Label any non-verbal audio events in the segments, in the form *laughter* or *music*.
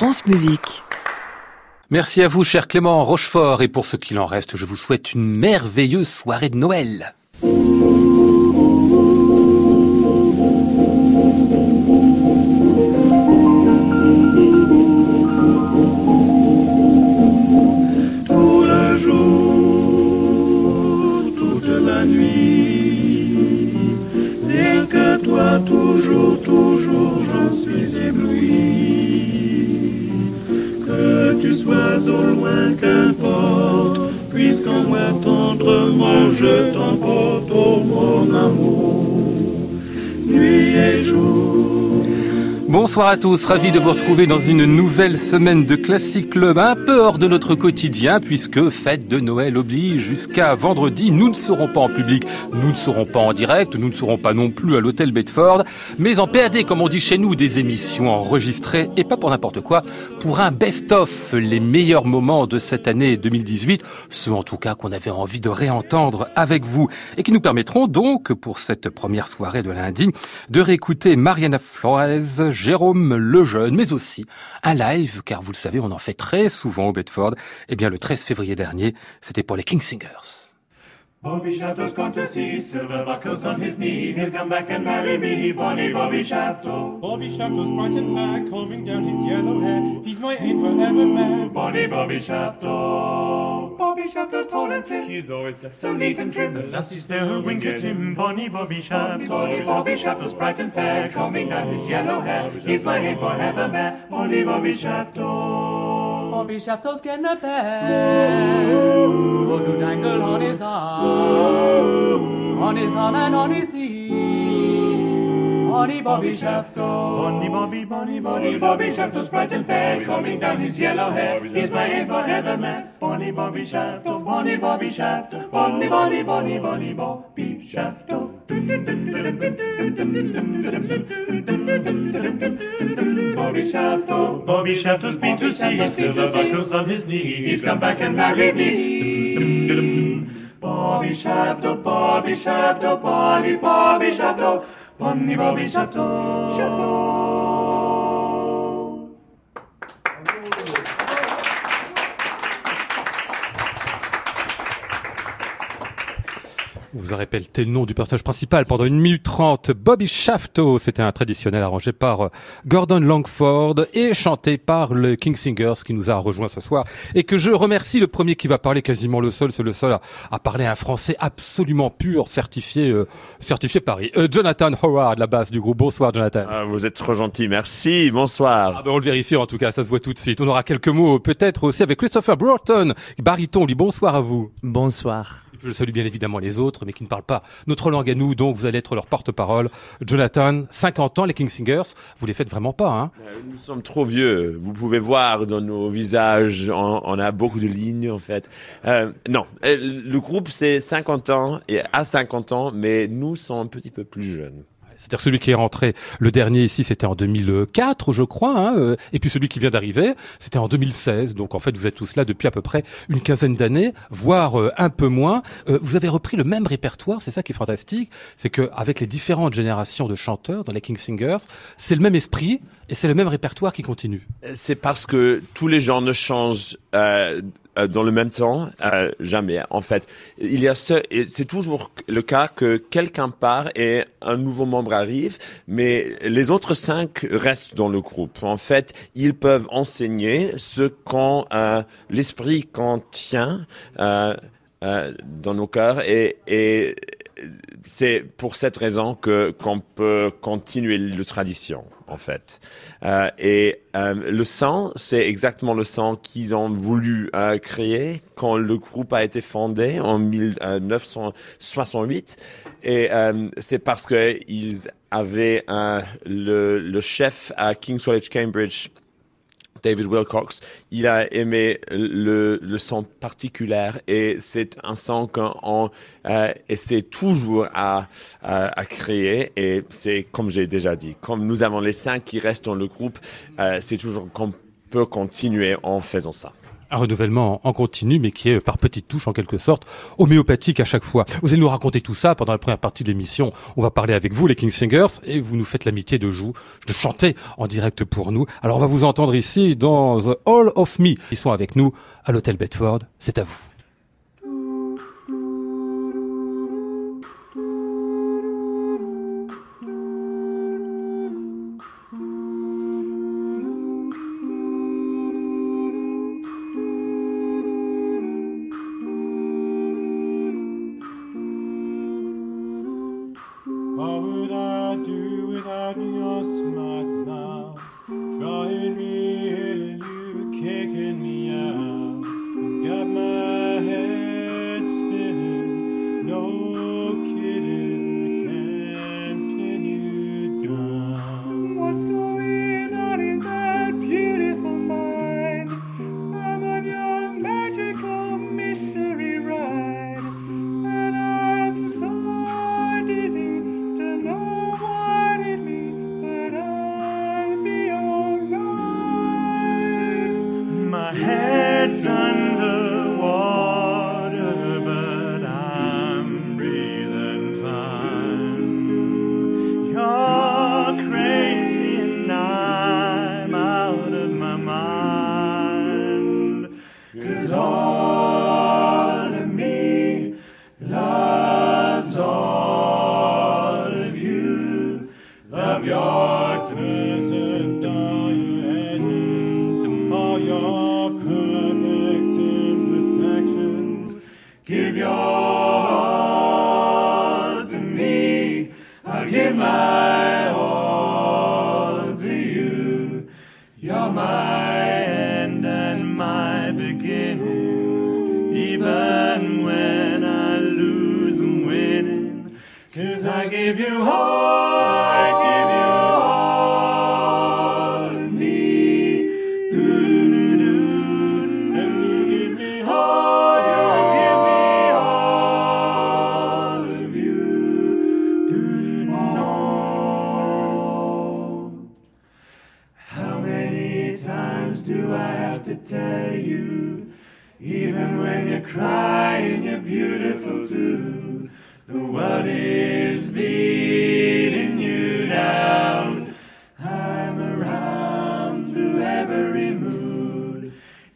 France Musique. Merci à vous, cher Clément Rochefort, et pour ce qu'il en reste, je vous souhaite une merveilleuse soirée de Noël. Tout le tu sois au loin, qu'importe, puisqu'en moi tendrement je t'emporte, oh mon amour, nuit et jour. Bonsoir à tous, ravi de vous retrouver dans une nouvelle semaine de Classic Club, un peu hors de notre quotidien, puisque fête de Noël oblige jusqu'à vendredi. Nous ne serons pas en public, nous ne serons pas en direct, nous ne serons pas non plus à l'hôtel Bedford, mais en PAD, comme on dit chez nous, des émissions enregistrées, et pas pour n'importe quoi, pour un best-of, les meilleurs moments de cette année 2018, ceux en tout cas qu'on avait envie de réentendre avec vous, et qui nous permettront donc, pour cette première soirée de lundi, de réécouter Mariana Flores, Jérôme Lejeune, mais aussi un live, car vous le savez, on en fait très souvent au Bedford. Eh bien, le 13 février dernier, c'était pour les King Singers. Bobby Shafto's gone to sea, silver buckles on his knee. He'll come back and marry me, Bonnie Bobby Shafto. Bobby Shafto's bright and fair, combing down his yellow hair. He's my ain't forever man. Bonnie Bobby Shafto. Bobby Shafto's tall and slim. He's always left So neat and trim, the lassies there who wink at him. Bonnie Bobby Shafto. Bonnie Bobby Shafto's bright and fair, combing down his yellow hair. He's my ain't forever man, Bonnie Bobby Shafto. Bobby Shafto's getting a bed for to dangle on his arm, on his arm and on his knee. Bonnie Bobby Shafto. Bonnie Bobby, Bonnie Bobby, Bobby Shafto's bright and fair, combing down his yellow hair. He's my ain't forever man, Bonnie Bobby Shafto, Bonnie Bobby Shafto, Bonnie Bonnie Bonnie Bonnie Bobby Shafto. Bobby Shafto, Bobby Shafto's been to sea, silver buckles on his knee. He's come back and married me. Bobby Shafto, Bobby Shafto, Bonnie Bobby Shafto, Bonnie Bobby Shafto, Shafto. Vous aurez répété le nom du personnage principal pendant une minute trente. Bobby Shafto, c'était un traditionnel arrangé par euh, Gordon Langford et chanté par le King Singers qui nous a rejoint ce soir et que je remercie. Le premier qui va parler, quasiment le seul, c'est le seul à, à parler un français absolument pur, certifié, euh, certifié Paris. Euh, Jonathan Howard, la base du groupe. Bonsoir, Jonathan. Ah, vous êtes trop gentil, merci, bonsoir. Ah ben, on le vérifie en tout cas, ça se voit tout de suite. On aura quelques mots peut-être aussi avec Christopher Broughton, baryton. Lui, bonsoir à vous. Bonsoir. Je salue bien évidemment les autres, mais qui ne parlent pas notre langue à nous, donc vous allez être leur porte-parole. Jonathan, 50 ans, les King Singers, vous les faites vraiment pas, hein Euh, Nous sommes trop vieux. Vous pouvez voir dans nos visages, on, a beaucoup de lignes en fait. Euh, non, euh, le groupe c'est 50 ans et à 50 ans, mais nous sommes un petit peu plus jeunes. C'est-à-dire celui qui est rentré, le dernier ici, c'était en 2004, je crois, hein, euh, et puis celui qui vient d'arriver, c'était en 2016. Donc en fait, vous êtes tous là depuis à peu près une quinzaine d'années, voire euh, un peu moins. Euh, vous avez repris le même répertoire, c'est ça qui est fantastique, c'est que avec les différentes générations de chanteurs dans les King Singers, c'est le même esprit et c'est le même répertoire qui continue. C'est parce que tous les gens ne changent euh, euh, dans le même temps, euh, jamais. En fait, il y a ce, c'est toujours le cas que quelqu'un part et un nouveau membre arrive, mais les autres cinq restent dans le groupe. En fait, ils peuvent enseigner ce qu'on euh, l'esprit contient euh, euh, dans nos cœurs et, et c'est pour cette raison que qu'on peut continuer la tradition en fait. Euh, et euh, le sang, c'est exactement le sang qu'ils ont voulu euh, créer quand le groupe a été fondé en 1968. Et c'est parce que ils avaient le, le chef à King's College Cambridge David Wilcox, il a aimé le, le son particulier et c'est un son qu'on euh, essaie toujours à, à, à créer et c'est comme j'ai déjà dit, comme nous avons les cinq qui restent dans le groupe, euh, c'est toujours qu'on peut continuer en faisant ça un renouvellement en continu, mais qui est euh, par petites touches en quelque sorte, homéopathique à chaque fois. Vous allez nous raconter tout ça pendant la première partie de l'émission. On va parler avec vous, les King Singers, et vous nous faites l'amitié de jouer, de chanter en direct pour nous. Alors on va vous entendre ici dans The All of Me. Ils sont avec nous à l'hôtel Bedford. C'est à vous.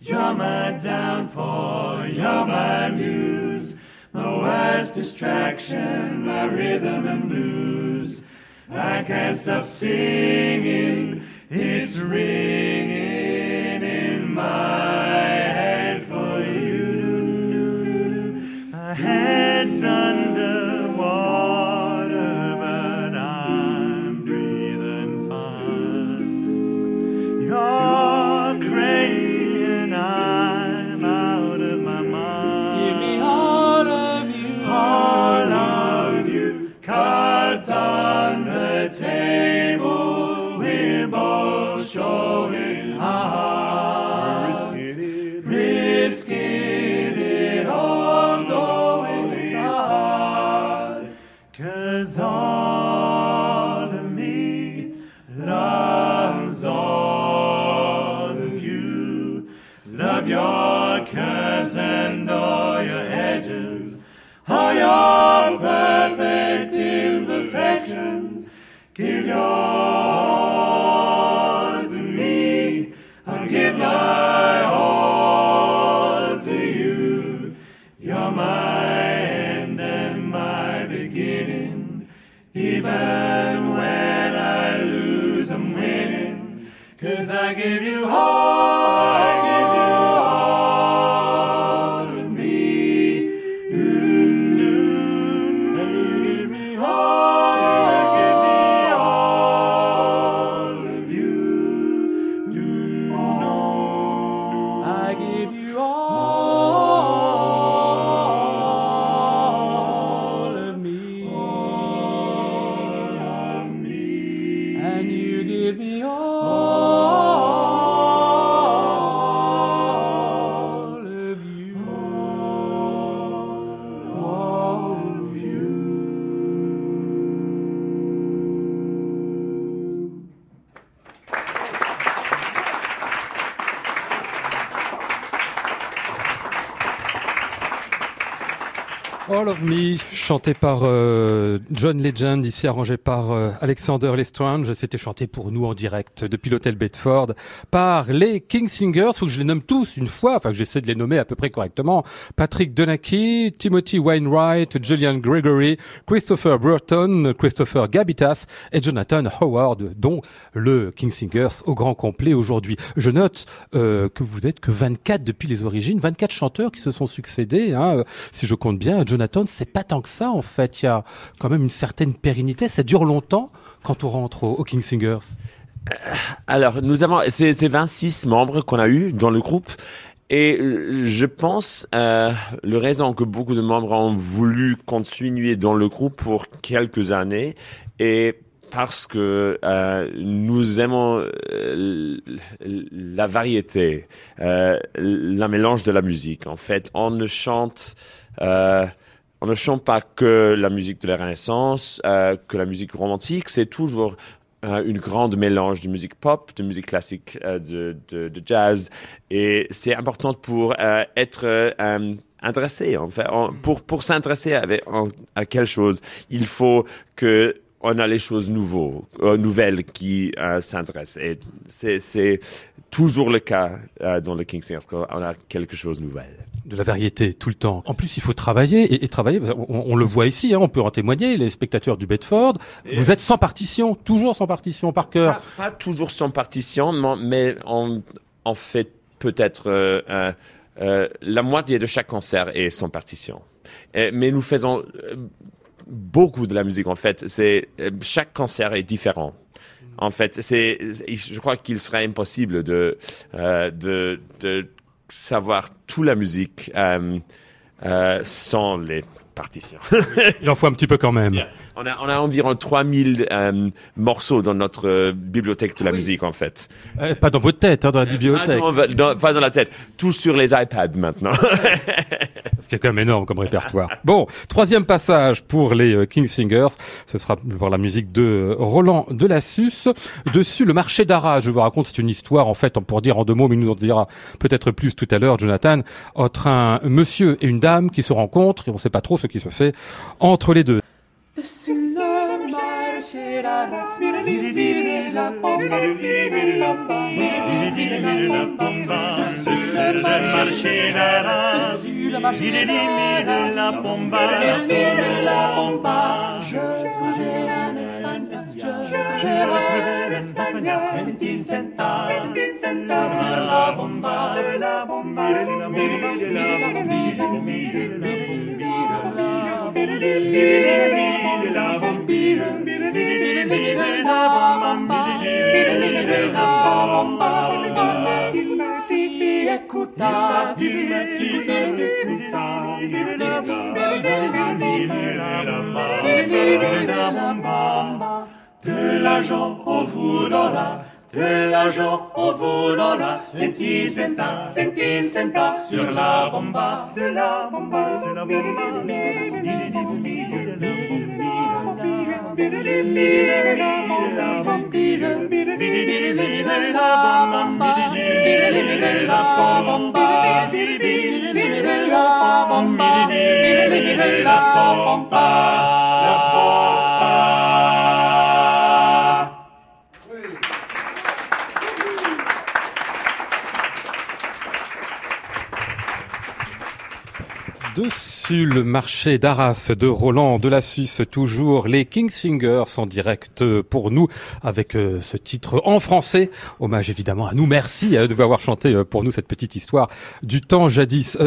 You're my downfall, you're my muse, my worst distraction, my rhythm and blues. I can't stop singing, it's ringing in my head for you. My head's on you give me all Chanté par euh, John Legend, ici arrangé par euh, Alexander Lestrange. C'était chanté pour nous en direct depuis l'hôtel Bedford par les King Singers. Faut que je les nomme tous une fois, enfin que j'essaie de les nommer à peu près correctement. Patrick Donachie, Timothy Wainwright, Julian Gregory, Christopher Burton, Christopher Gabitas et Jonathan Howard, dont le King Singers au grand complet aujourd'hui. Je note euh, que vous êtes que 24 depuis les origines, 24 chanteurs qui se sont succédés, hein, si je compte bien. Jonathan, c'est pas tant que ça en fait. Il y a quand même une certaine pérennité. Ça dure longtemps quand on rentre au, King Singers. Alors, nous avons, c'est 26 membres qu'on a eu dans le groupe. Et euh, je pense, euh, le raison que beaucoup de membres ont voulu continuer dans le groupe pour quelques années est parce que euh, nous aimons euh, la variété, euh, la mélange de la musique. En fait, on ne chante, euh, on ne chante pas que la musique de la Renaissance, euh, que la musique romantique. C'est toujours euh, une grande mélange de musique pop, de musique classique, euh, de, de, jazz. Et c'est important pour être intéressé. En pour pour s'intéresser en- à quelque chose, il faut que on a les choses nouveaux, euh, nouvelles qui euh, s'intéressent. Et c'est toujours le cas euh, dans le King Singers. qu'on- On a quelque chose de nouvel. De la variété tout le temps. En plus, il faut travailler et, et travailler. On, on le voit ici, hein, on peut en témoigner. Les spectateurs du Bedford, vous êtes sans partition, toujours sans partition par cœur. Pas, pas toujours sans partition, mais- on, on fait peut-être euh, la moitié de chaque concert est sans partition. Mais nous faisons beaucoup de la musique en fait. C'est euh, chaque concert est différent. En fait, c'est, je crois qu'il serait impossible de euh, de, savoir toute la musique euh, sans les partitions. *laughs* Il en faut un petit peu quand même. On a, on a environ 3000 euh, morceaux dans notre euh, bibliothèque de la musique, en fait. Euh, pas dans votre tête, hein, dans la bibliothèque. Ah non, va- dans- pas dans la tête. Tout sur les iPads maintenant. *laughs* Ce qui est quand même énorme comme répertoire. *laughs* Bon, troisième passage pour les euh, King Singers. Ce sera voir la musique de euh, Roland Delassus. Dessus, le marché d'Arras. Je vous raconte, c'est une histoire, en fait, pour dire en deux mots, mais il nous en dira peut-être plus tout à l'heure, Jonathan, entre un monsieur et une dame qui se rencontrent et on ne sait pas trop ce qui se fait entre les deux. De l'argent on vous donnera, de l'argent on vous donnera, senti centa, senti centa, sur la bomba, sur la bomba, sur la Dessus le marché d'Arras de Roland Delassus, toujours les King Singers en direct pour nous avec euh, ce titre en français. Hommage évidemment à nous. Merci euh, de avoir chanté euh, pour nous cette petite histoire du temps jadis.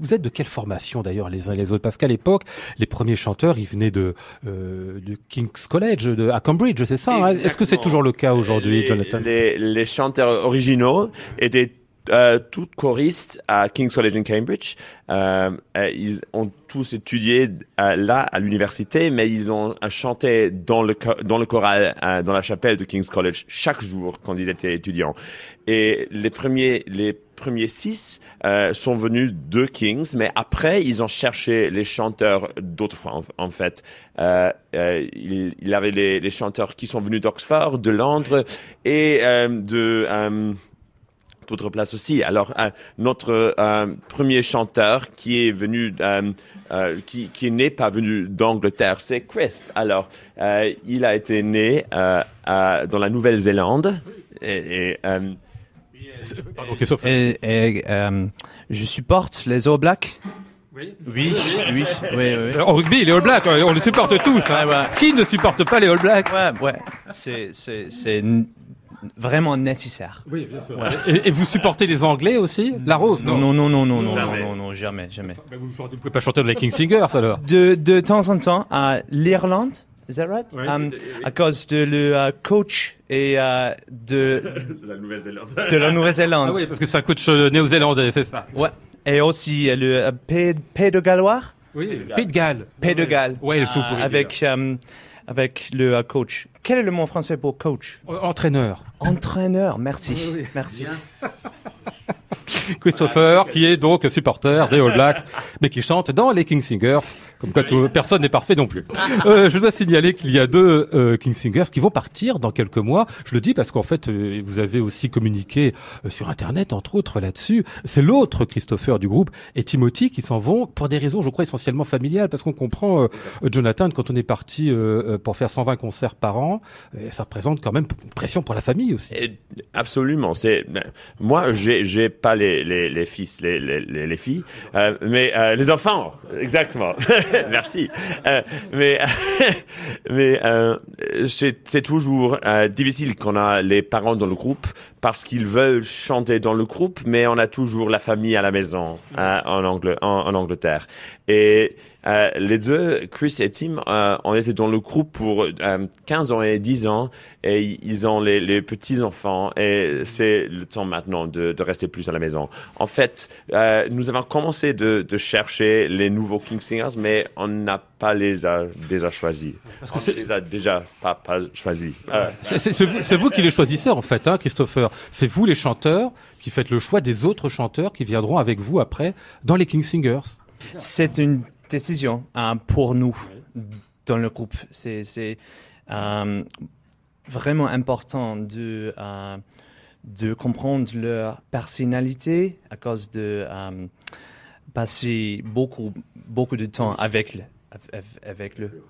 Vous êtes de quelle formation d'ailleurs les uns et les autres? Parce qu'à l'époque, les premiers chanteurs, ils venaient de, euh, de King's College de, à Cambridge, c'est ça hein? Est-ce que c'est toujours le cas aujourd'hui, Jonathan? les, les chanteurs originaux étaient euh, tous choristes à King's College in Cambridge. Euh, euh, ils ont tous étudié euh, là à l'université, mais ils ont chanté dans le dans le choral dans la chapelle de King's College chaque jour quand ils étaient étudiants. Et les premiers les premiers six euh, sont venus de Kings, mais après ils ont cherché les chanteurs d'autres fois en, en fait. Euh, euh, il, il avait les, les chanteurs qui sont venus d'Oxford, de Londres et de d'autres places aussi. Alors, euh, notre euh, premier chanteur qui est venu, euh, euh, qui, qui n'est pas venu d'Angleterre, c'est Chris. Alors, euh, il a été né euh, à- dans la Nouvelle-Zélande. Et, et, euh, Pardon, Christophe. Et, et, euh, je supporte les All Blacks. Oui. Oui, oui, oui, oui. En rugby, les All Blacks, on les supporte tous. hein. Ouais, ouais. Qui ne supporte pas les All Blacks? Ouais, ouais. C'est, c'est, c'est n- vraiment nécessaire. Oui, bien sûr. Et, et vous supportez les Anglais aussi? La Rose Non, non, non, non, non, non, non, Jamais. non, non, jamais, jamais. Bah, Vous ne pouvez pas chanter de les King Singers alors De, de temps en temps, à l'Irlande, is that right? Oui. Um, à cause de le euh, coach et euh, *laughs* de, la Nouvelle-Zélande. de la Nouvelle-Zélande. Ah oui, parce que c'est un coach euh, néo-zélandais, c'est ça. Ouais. Et aussi le Pays, Pays de Gallois, Oui, Pays de Galles. Pays de Galles, Ouais, le euh, avec euh, avec le coach. Quel est le mot français pour coach? Entraîneur. Entraîneur. Merci, merci. *laughs* Christopher, qui est donc supporter des All Blacks, mais qui chante dans les King Singers, comme quoi tout- personne n'est parfait non plus. Euh, je dois signaler qu'il y a deux euh, King Singers qui vont partir dans quelques mois. Je le dis parce qu'en fait, euh, vous avez aussi communiqué euh, sur Internet, entre autres, là-dessus. C'est l'autre Christopher du groupe et Timothy qui s'en vont pour des raisons, je crois, essentiellement familiales, parce qu'on comprend, euh, Jonathan, quand on est parti pour faire 120 concerts par an, euh, ça représente quand même une pression pour la famille aussi. Et Absolument. C'est moi, j'ai j'ai pas les fils, les les, les, les filles, euh, mais euh, les enfants. Exactement. *laughs* Merci. Euh, mais *laughs* mais c'est toujours difficile quand on a les parents dans le groupe parce qu'ils veulent chanter dans le groupe, mais on a toujours la famille à la maison euh, en, Angle, en, en Angleterre. Et euh, les deux, Chris et Tim, euh, ont été dans le groupe pour euh, 15 ans et 10 ans, et ils ont les, les petits-enfants, et c'est le temps maintenant de, de rester plus à la maison. En fait, euh, nous avons commencé de, de chercher les nouveaux King Singers, mais on n'a pas les a déjà choisis. Parce on que c'est- les a déjà pas, pas choisis. Euh, C'est- vous, c'est vous qui les choisissez en fait, hein, Christopher. C'est vous les chanteurs qui faites le choix des autres chanteurs qui viendront avec vous après dans les King Singers. C'est une décision euh, pour nous dans le groupe. C'est euh, vraiment important de, euh, de comprendre leur personnalité à cause de euh, passer beaucoup, beaucoup de temps avec, eux.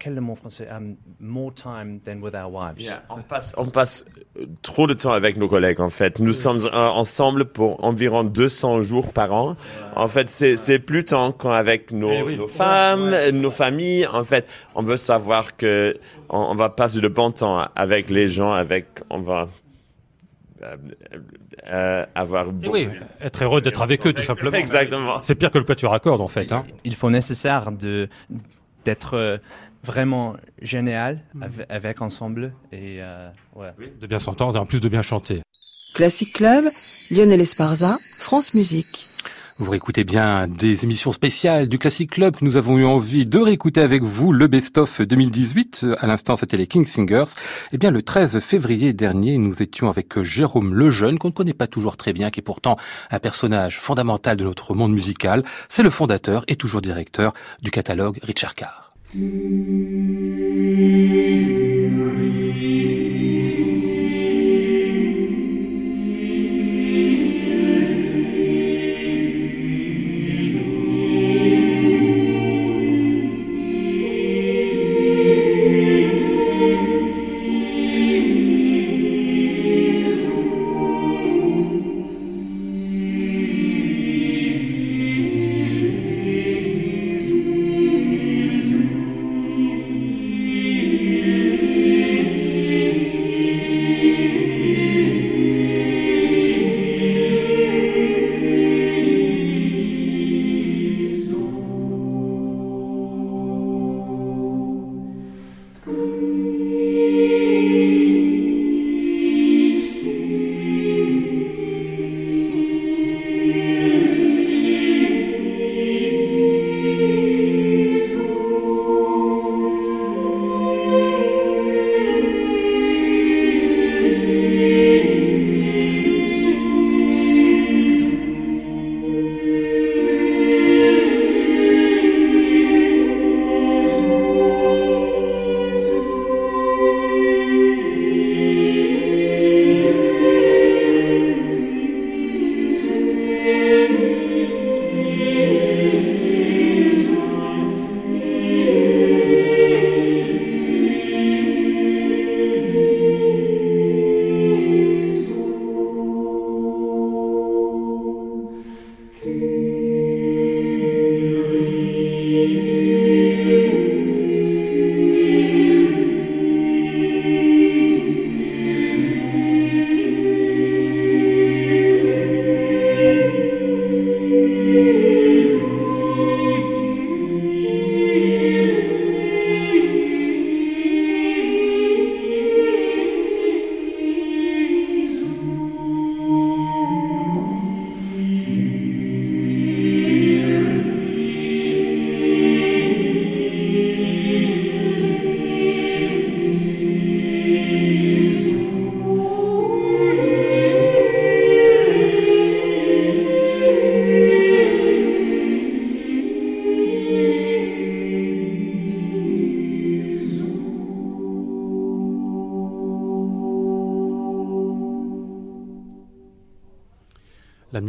Quel est le mot français? Um, more time than with our wives. Yeah, on passe, on passe euh, trop de temps avec nos collègues en fait. Nous sommes euh, ensemble pour environ 200 jours par an. En fait, c'est plus temps qu'avec nos, Eh oui. nos femmes, nos familles. En fait, on veut savoir que on, on va passer de bon temps avec les gens, avec on va euh, euh, avoir beaucoup oui, être heureux d'être avec eux tout simplement. Exactement. C'est pire que le à cordes en fait. Hein. il faut nécessaire de d'être euh, vraiment génial avec, avec ensemble et euh, ouais. De bien s'entendre et en plus de bien chanter. Classic Club, Lionel Esparza, France Musique. Vous réécoutez bien des émissions spéciales du Classic Club. Nous avons eu envie de réécouter avec vous le best-of 2018. À l'instant, c'était les King Singers. Eh bien, le 13 février dernier, nous étions avec Jérôme Lejeune, qu'on ne connaît pas toujours très bien, qui est pourtant un personnage fondamental de notre monde musical. C'est le fondateur et toujours directeur du catalogue Richard Carr. Kyrie.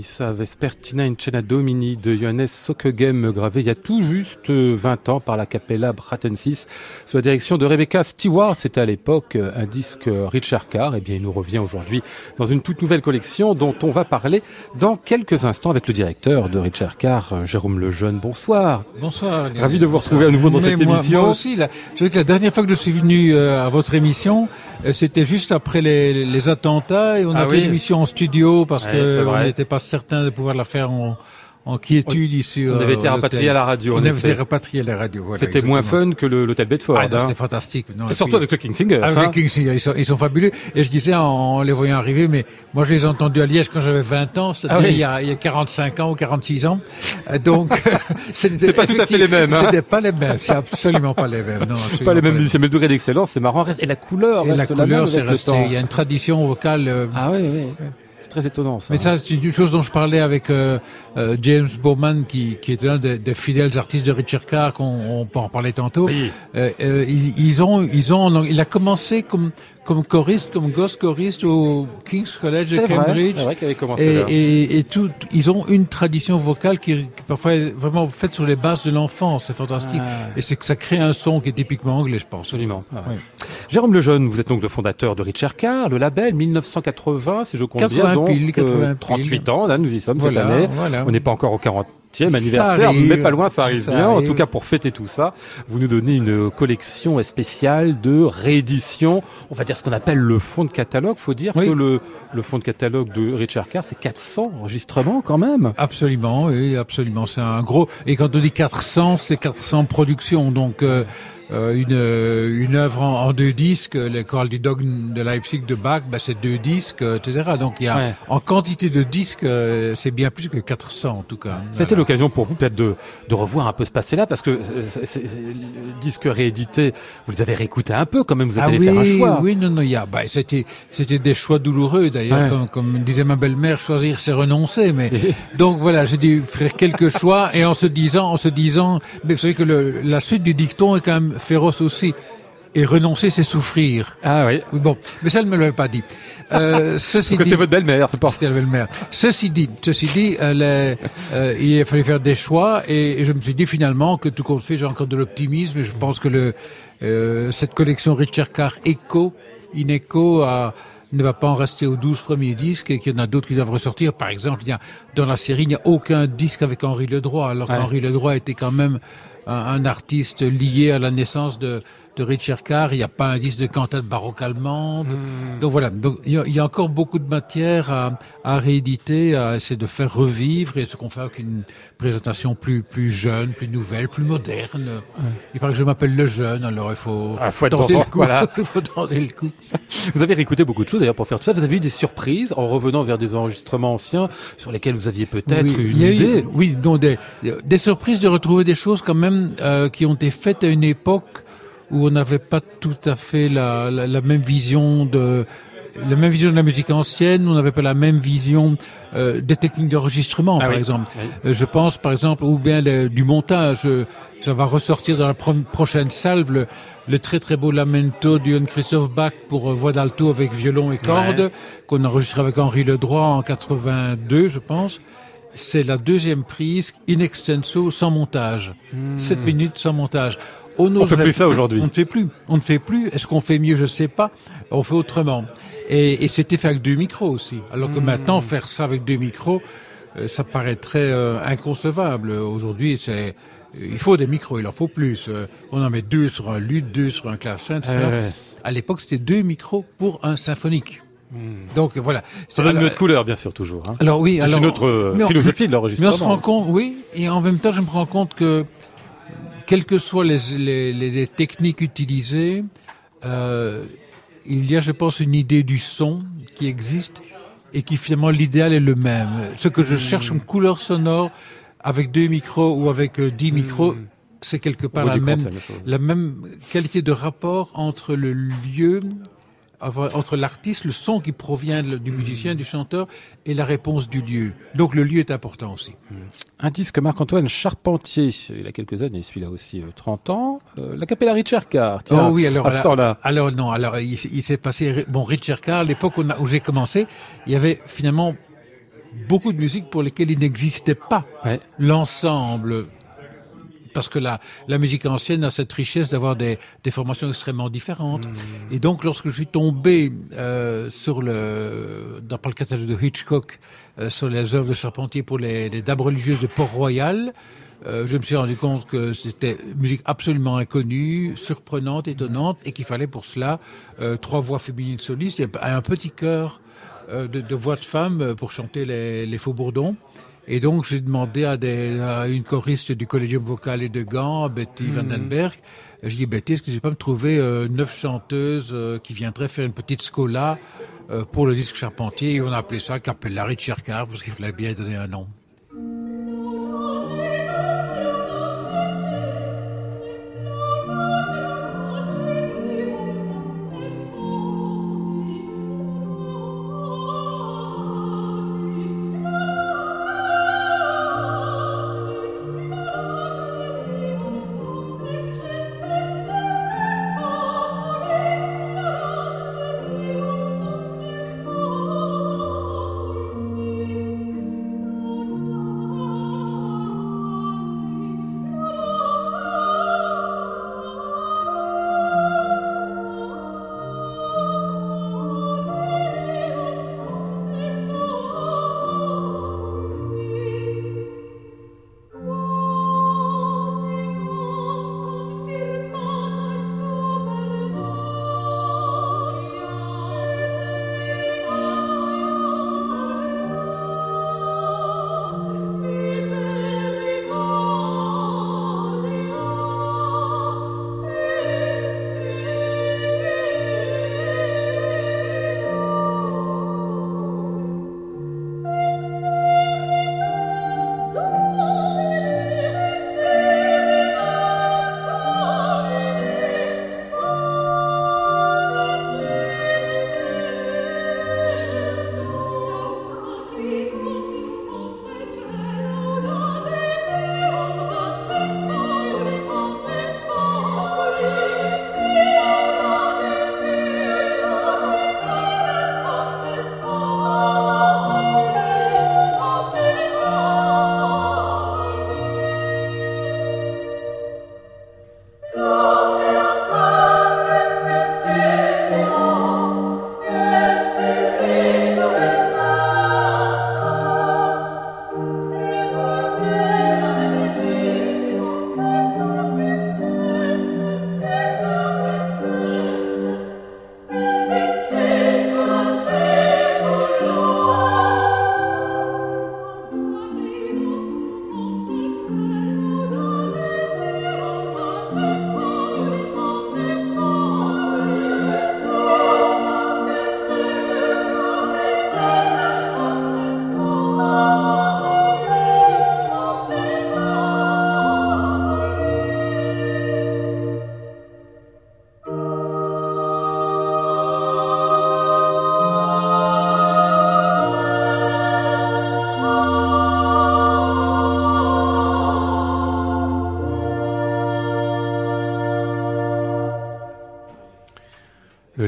Missa Vespertina in Cena Domini de Johannes Sokegem, gravé il y a tout juste 20 ans par la Capella Bratensis, sous la direction de Rebecca Stewart. C'était à l'époque un disque Richard Carr. Et eh bien, il nous revient aujourd'hui dans une toute nouvelle collection dont on va parler dans quelques instants avec le directeur de Richard Carr, Jérôme Lejeune. Bonsoir. Bonsoir. Ravi de vous retrouver à nouveau dans cette émission. Moi aussi, là. Je que la dernière fois que je suis venu euh, à votre émission, euh, c'était juste après les, les, attentats et on ah a oui. fait l'émission en studio parce Ouais, que on n'était pas certain de pouvoir la faire en, en quiétude ici. On euh, avait été au rapatrié à la radio. On avait été rapatrié à la radio. Voilà, C'était moins fun que le- l'hôtel Bedford. Ah, hein. c'était fantastique. Non, Et surtout puis- avec le King Singer. Avec hein. les King Singers, ils sont, ils sont fabuleux. Et je disais en, les voyant arriver, mais moi je les ai entendus à Liège quand j'avais 20 ans, c'est-à-dire Ah oui. il, y a, il y a 45 ans ou 46 ans. Euh, Donc, *laughs* c'était C'est pas tout à fait les mêmes, hein. C'était pas les mêmes, c'est absolument pas les mêmes. Non, *laughs* Pas les mêmes musiciens, mais le degré d'excellence, c'est marrant. Et la couleur Et la reste la même couleur, c'est resté. Il y a une tradition vocale. euh, Ah oui, oui. Très étonnant ça. mais ça, c'est une chose dont je parlais avec euh, euh, James Bowman, qui, qui était l'un des, des fidèles artistes de Richard Carr, qu'on on peut en parler tantôt. Oui. Euh, euh, ils, ils ont, ils ont, il a commencé comme comme choriste, comme ghost choriste au King's College de Cambridge. Vrai, vrai qu'elle commencé et, là. et, et tout, ils ont une tradition vocale qui, parfois est vraiment faite sur les bases de l'enfance. C'est fantastique. Ah. Et c'est que ça crée un son qui est typiquement anglais, je pense. Absolument. Jérôme Lejeune, vous êtes donc le fondateur de Richard Carr, le label 1980, si je compte bien. Donc, pile, 80 38 ans, là, nous y sommes cette année. On n'est pas encore aux 40 anniversaire, mais pas loin, ça arrive bien. En tout cas, pour fêter tout ça, vous nous donnez une collection spéciale de rééditions, on va dire ce qu'on appelle le fond de catalogue. Faut dire que le, le fond de catalogue de Richard Carr, c'est 400 enregistrements quand même. Absolument, oui, absolument. C'est un gros. Et quand on dit 400, c'est 400 productions. Donc, euh, une euh, une œuvre en, en deux disques, les chorales du dogme de Leipzig de Bach, bah, c'est deux disques, euh, etc. Donc il y a Ouais. en quantité de disques, euh, c'est bien plus que 400 en tout cas. C'était Voilà. l'occasion pour vous peut-être de, de revoir un peu ce passé-là, parce que c'est- c'est- c'est- le disque réédité, vous les avez réécoutés un peu quand même, vous êtes Ah allé oui, faire un choix. oui, non, non, il y a, bah, c'était, c'était des choix douloureux d'ailleurs, Ouais. comme, comme disait ma belle-mère, choisir c'est renoncer. Mais *laughs* donc voilà, j'ai dû faire quelques choix et en se disant, en se disant, mais vous savez que le, la suite du dicton est quand même féroce aussi. Et renoncer, c'est souffrir. Ah oui. Bon, mais ça, elle ne me l'avait pas dit. Euh, *laughs* ceci Parce que c'était votre belle-mère, c'est pas. c'était la belle-mère. Ceci dit, ceci dit, est- euh, il fallu faire des choix et, et je me suis dit finalement que tout compte fait, j'ai encore de l'optimisme et je pense que le euh, cette collection Richard Carr Echo, Ineco, a- ne va pas en rester aux 12 premiers disques et qu'il y en a d'autres qui doivent ressortir. Par exemple, il y a, dans la série, il n'y a aucun disque avec Henri Ledroit, alors Ouais. qu'Henri Ledroit était quand même un, artiste lié à la naissance de, de Richard Carr. Il n'y a pas un disque de cantate baroque allemande. Donc voilà, donc il y, a, il y a encore beaucoup de matière à, à rééditer, à essayer de faire revivre et ce qu'on fait avec une présentation plus plus jeune, plus nouvelle, plus moderne. Il paraît que je m'appelle le jeune, alors il faut, Ah, faut être tenter le coup. voilà. *laughs* il faut tenter le coup. *laughs* Vous avez réécouté beaucoup de choses d'ailleurs pour faire tout ça. Vous avez eu des surprises en revenant vers des enregistrements anciens sur lesquels vous aviez peut-être Oui, une eu- idée. oui, donc des, des surprises de retrouver des choses quand même euh, qui ont été faites à une époque où on n'avait pas tout à fait la, la, la même vision de la même vision de la musique ancienne, on n'avait pas la même vision euh, des techniques d'enregistrement, Ah par oui. exemple. Oui. Euh, je pense, par exemple, ou bien le- du montage. Ça va ressortir dans la pro- prochaine salve le, le très très beau lamento de Johann Christoph Bach pour euh, voix d'alto avec violon et cordes qu'on a enregistré avec Henri Ledroit en 82, je pense. C'est la deuxième prise in extenso sans montage. Sept minutes sans montage. On Hmm. On fait plus ça aujourd'hui. On ne fait plus. On ne fait plus. Est-ce qu'on fait mieux? Je sais pas. On fait autrement. Et, et c'était fait avec deux micros aussi. Alors que Hmm. maintenant, faire ça avec deux micros, euh, ça paraîtrait euh, inconcevable. Aujourd'hui, c'est il faut des micros, il en faut plus. Euh, on en met deux sur un luth, deux sur un clavecin, etc. À l'époque, c'était deux micros pour un symphonique. Donc voilà. Ça donne une autre couleur, bien sûr, toujours. hein. alors oui, C'est alors une autre euh, mais on- philosophie de mais l'enregistrement. on se rend compte, oui, et en même temps, je me rends compte que, quelles que soient les, les, les- les techniques utilisées, euh, il y a, je pense, une idée du son qui existe et qui finalement l'idéal est le même. Ce que je cherche comme couleur sonore avec deux micros ou avec euh, dix micros, c'est quelque part compte, la même qualité de rapport entre le lieu, entre l'artiste, le son qui provient de- du musicien, du chanteur, et la réponse du lieu. Donc le lieu est important aussi. Un disque Marc-Antoine Charpentier, il a quelques années, celui-là aussi, euh, 30 ans. Euh, la Capella Richard Carr, tiens, oh oui, alors, à ce alors, temps-là. alors non, alors il, s'est- il s'est passé, bon, Richard Carr, à l'époque où, j'ai commencé, il y avait finalement beaucoup de musiques pour lesquelles il n'existait pas Ouais. l'ensemble. Parce que la, la musique ancienne a cette richesse d'avoir des, des formations extrêmement différentes. Et donc, lorsque je suis tombé euh, sur le, dans le catalogue de Hitchcock, euh, sur les œuvres de Charpentier pour les, les dames religieuses de Port-Royal, euh, je me suis rendu compte que c'était musique absolument inconnue, surprenante, étonnante, et qu'il fallait pour cela euh, trois voix féminines solistes et un petit chœur euh, de, de voix de femmes euh, pour chanter les, les faux bourdons. Et donc, j'ai demandé à, des, à une choriste du Collegium Vocal et de Gand, Betty Vandenberg, je dis, Betty, est-ce que je peux me trouver euh, neuf chanteuses euh, qui viendraient faire une petite scola euh, pour le disque Charpentier? Et on a appelé ça Capella Ricercar, parce qu'il fallait bien donner un nom.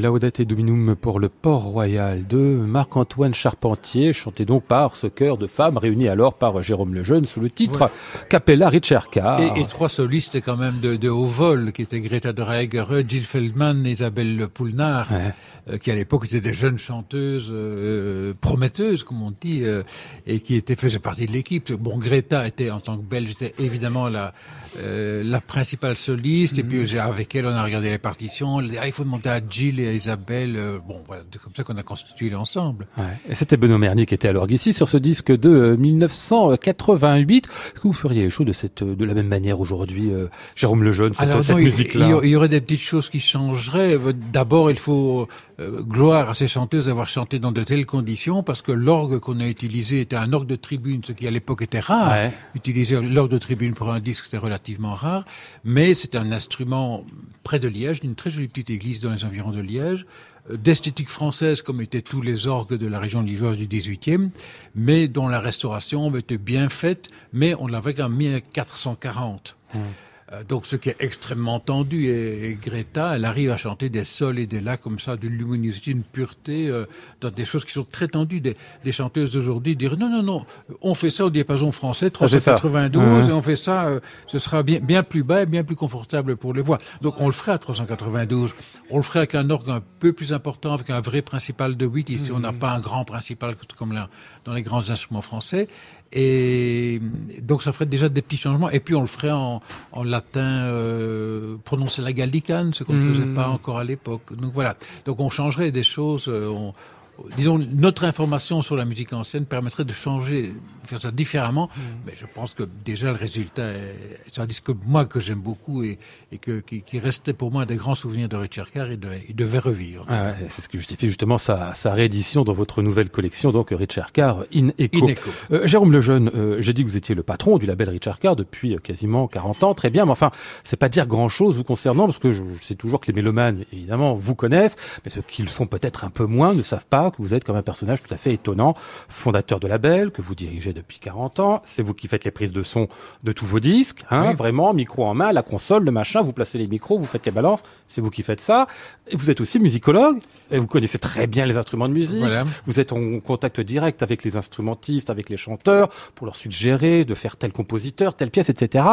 Laudate Dominum pour le Port-Royal de Marc-Antoine Charpentier, chanté donc par ce chœur de femmes réuni alors par Jérôme Lejeune sous le titre Capella Ricercar. Et, et trois solistes quand même de, de haut vol, qui étaient Greta Dreger, Jill Feldman, Isabelle Poulnard, qui à l'époque étaient des jeunes chanteuses euh, prometteuses, comme on dit, euh, et qui étaient faisaient partie de l'équipe. Bon, Greta était en tant que Belge, était évidemment la euh, la principale soliste, et puis j'ai- avec elle on a regardé les partitions. Ah, il faut demander à Jill et à Isabelle. euh, bon, voilà, c'est comme ça qu'on a constitué l'ensemble. Ouais. Et c'était Benoît Mernier qui était alors ici sur ce disque de euh, 1988. Est-ce que vous feriez les choses de cette, euh, de la même manière aujourd'hui, euh, Jérôme Lejeune, cette, Alors cette musique-là? il y aurait des petites choses qui changeraient. D'abord, il faut euh, gloire à ces chanteuses d'avoir chanté dans de telles conditions, parce que l'orgue qu'on a utilisé était un orgue de tribune, ce qui à l'époque était rare. Ouais. Utiliser l'orgue de tribune pour un disque, c'était relativement rare, mais c'est un instrument près de Liège, d'une très jolie petite église dans les environs de Liège, euh, d'esthétique française comme étaient tous les orgues de la région liégeoise du 18e, mais dont la restauration avait été bien faite, mais on l'avait quand même mis à 440. Euh, donc, ce qui est extrêmement tendu. Et, et Greta, elle arrive à chanter des sols et des la comme ça, d'une luminosité, d'une pureté, euh, dans des choses qui sont très tendues. Des, des chanteuses d'aujourd'hui dire non, non, non, on fait ça au diapason français, Ah, c'est ça. 392, Mhm. et on fait ça, euh, ce sera bien, bien plus bas et bien plus confortable pour les voix. Donc on le ferait à 392. On le ferait avec un orgue un peu plus important, avec un vrai principal de 8. Ici, on n'a pas un grand principal comme là, dans les grands instruments français. Et donc ça ferait déjà des petits changements. Et puis on le ferait en, en latin, euh, prononcer la gallicane, ce qu'on ne faisait pas encore à l'époque. Donc voilà. Donc on changerait des choses. euh, on- disons, notre information sur la musique ancienne permettrait de changer, de faire ça différemment. Mais je pense que déjà le résultat est, c'est un disque que moi que j'aime beaucoup et, et que, qui, qui restait pour moi des grands souvenirs de Richard Carr. Il devait, il devait revivre. Ah ouais, c'est ce qui justifie justement sa, sa réédition dans votre nouvelle collection, donc Richard Carr In Echo. In Echo. Euh, Jérôme Lejeune, euh, j'ai dit que vous étiez le patron du label Richard Carr depuis euh, quasiment 40 ans, très bien, mais enfin, c'est pas dire grand-chose vous concernant, parce que je, je sais toujours que les mélomanes, évidemment, vous connaissent, mais ceux qui le font peut-être un peu moins ne savent pas que vous êtes comme un personnage tout à fait étonnant, fondateur de label, que vous dirigez depuis 40 ans, c'est vous qui faites les prises de son de tous vos disques, hein, Oui. vraiment, micro en main, la console, le machin, vous placez les micros, vous faites les balances, c'est vous qui faites ça, et vous êtes aussi musicologue, et vous connaissez très bien les instruments de musique, Voilà. vous êtes en contact direct avec les instrumentistes, avec les chanteurs, pour leur suggérer de faire tel compositeur, telle pièce, etc.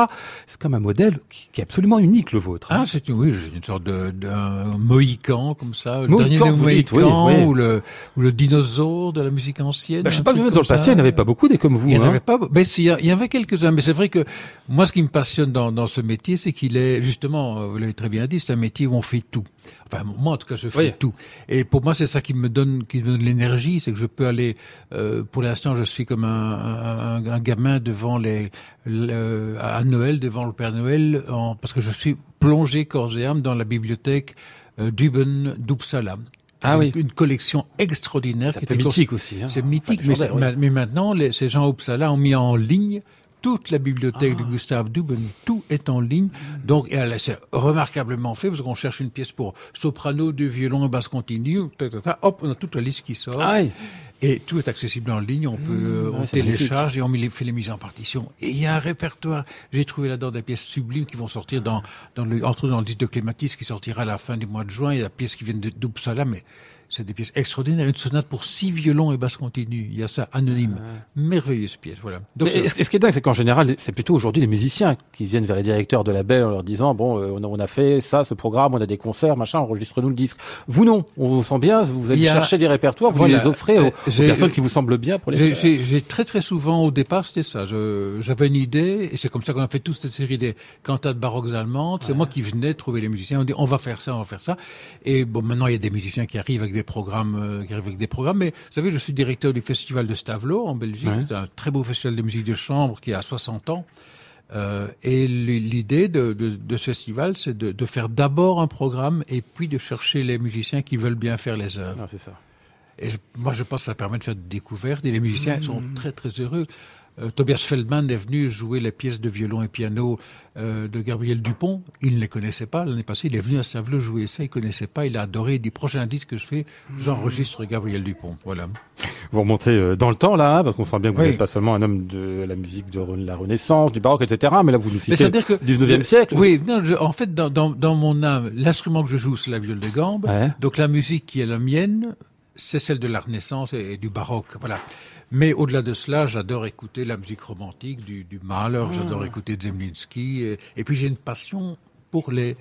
C'est comme un modèle qui, qui est absolument unique, le vôtre. hein. Ah, c'est une, oui, c'est une sorte de, d'un mohican, comme ça. Le Mohican, dernier des vous dites, oui, Mohicans, oui. ou le, ou le dinosaure de la musique ancienne. Bah, je sais pas, même dans le passé, il n'y en avait pas beaucoup des comme vous. Il y en hein. avait pas. Si, il y y avait quelques-uns, mais c'est vrai que moi, ce qui me passionne dans, dans ce métier, c'est qu'il est justement, euh, vous l'avez très bien dit, c'est un métier où on fait tout. Enfin, moi, en tout cas, je fais Oui. tout. Et pour moi, c'est ça qui me donne, qui me donne l'énergie, c'est que je peux aller. euh, pour l'instant, je suis comme un, un, un gamin devant les, le- à Noël, devant le Père Noël, en, parce que je suis plongé corps et âme dans la bibliothèque euh, d'Uben d'Uppsala. Ah Une- oui. Une collection extraordinaire. C'est mythique aussi. hein. c'est mythique, Enfin, mais, oui. maintenant, les- ces gens Uppsala ont mis en ligne toute la bibliothèque Ah. de Gustave Duben. Tout est en ligne. Donc, et elle- c'est remarquablement fait parce qu'on cherche une pièce pour soprano, deux violons basse continue. ta, ta, ta. hop, on a toute la liste qui sort. Ah oui. Et tout est accessible en ligne. On peut, euh, ouais, on télécharge et on fait les mises en partition. Et il y a un répertoire. J'ai trouvé là-dedans des pièces sublimes qui vont sortir dans, dans le, entre dans le disque de Clématis qui sortira à la fin du mois de juin. Il y a des pièces qui viennent de d'Uppsala, mais c'est des pièces extraordinaires. Une sonate pour six violons et basse continue. Il y a ça, anonyme. Merveilleuse pièce, voilà. Donc, Mais ce qui est dingue, c'est qu'en général, c'est plutôt aujourd'hui les musiciens qui viennent vers les directeurs de label en leur disant bon, euh, on a, on a fait ça, ce programme, on a des concerts, machin, enregistre-nous le disque. Vous non, on vous sent bien, vous allez a- chercher des répertoires, vous Voilà. les offrez aux, Euh, aux personnes qui vous semblent bien pour les J'ai- très très souvent au départ c'était ça. J'avais une idée et c'est comme ça qu'on a fait toute cette série des cantates baroques allemandes. C'est moi qui venais trouver les musiciens. On dit on va faire ça, on va faire ça. Et bon maintenant il y a des musiciens qui arrivent avec des programmes, euh, qui arrivent avec des programmes. Mais vous savez, je suis directeur du festival de Stavelot en Belgique. Ouais. C'est un très beau festival de musique de chambre qui a 60 ans. Euh, et l'idée de, de, de ce festival, c'est de, de faire d'abord un programme et puis de chercher les musiciens qui veulent bien faire les œuvres. Non, c'est ça. Et je- moi, je pense que ça permet de faire des découvertes et les musiciens sont très très heureux. Euh, Tobias Feldman est venu jouer les pièces de violon et piano euh, de Gabriel Dupont. Il ne les connaissait pas l'année passée. Il est venu à Saint-Vleu jouer ça. Il connaissait pas. Il a adoré. Il dit prochain disque que je fais, j'enregistre Gabriel Dupont. Voilà. Vous remontez euh, dans le temps là, parce qu'on sent bien que vous Oui. n'êtes pas seulement un homme de la musique de la Renaissance, du baroque, etc. Mais là, vous nous citez le 19e siècle. Oui, non, je- en fait, dans, dans, dans mon âme, l'instrument que je joue, c'est la viole de gambe. Ouais. Donc la musique qui est la mienne, c'est celle de la Renaissance et, et du baroque. Voilà. Mais au-delà de cela, j'adore écouter la musique romantique du, du Mahler, j'adore écouter Zemlinsky. Et, et puis j'ai une passion pour les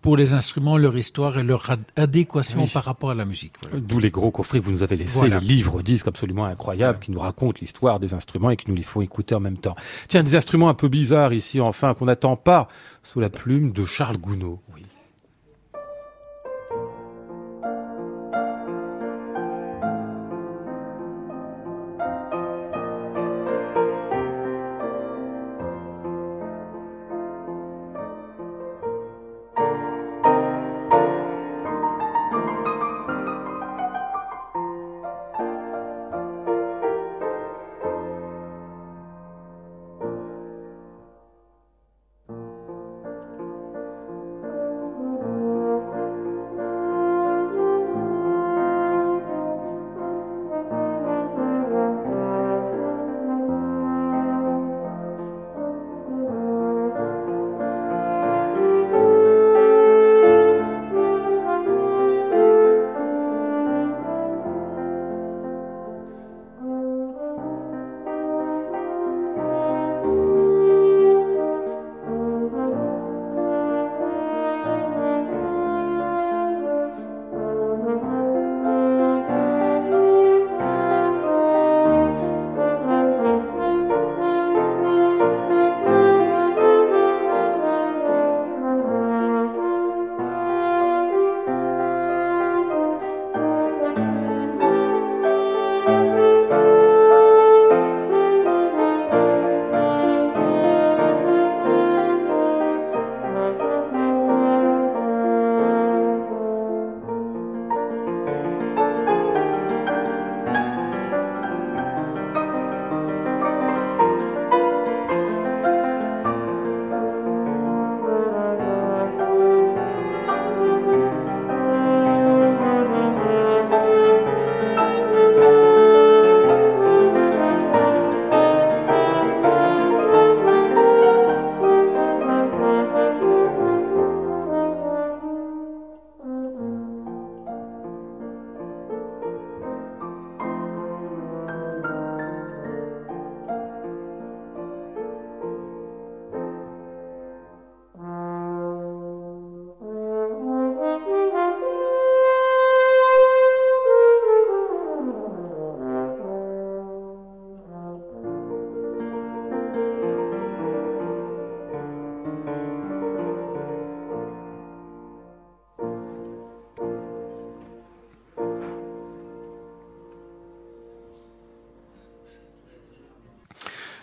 pour les instruments, leur histoire et leur ad- adéquation Oui. par rapport à la musique. Voilà. D'où les gros coffrets que vous nous avez laissés, Voilà. les livres, disques absolument incroyables qui nous racontent l'histoire des instruments et qui nous les font écouter en même temps. Tiens, des instruments un peu bizarres ici, enfin, qu'on n'attend pas sous la plume de Charles Gounod. Oui.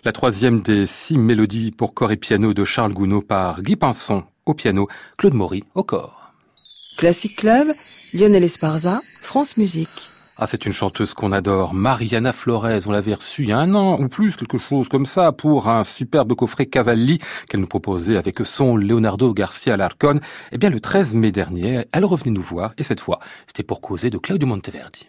La troisième des six mélodies pour corps et piano de Charles Gounod par Guy Pinson au piano, Claude Maury au corps. Classic Club, Lionel Esparza, France Musique. Ah, c'est une chanteuse qu'on adore, Mariana Flores. On l'avait reçue il y a un an ou plus, quelque chose comme ça, pour un superbe coffret Cavalli qu'elle nous proposait avec son Leonardo Garcia Larcon. Eh bien, le 13 mai dernier, elle revenait nous voir et cette fois, c'était pour causer de Claudio Monteverdi.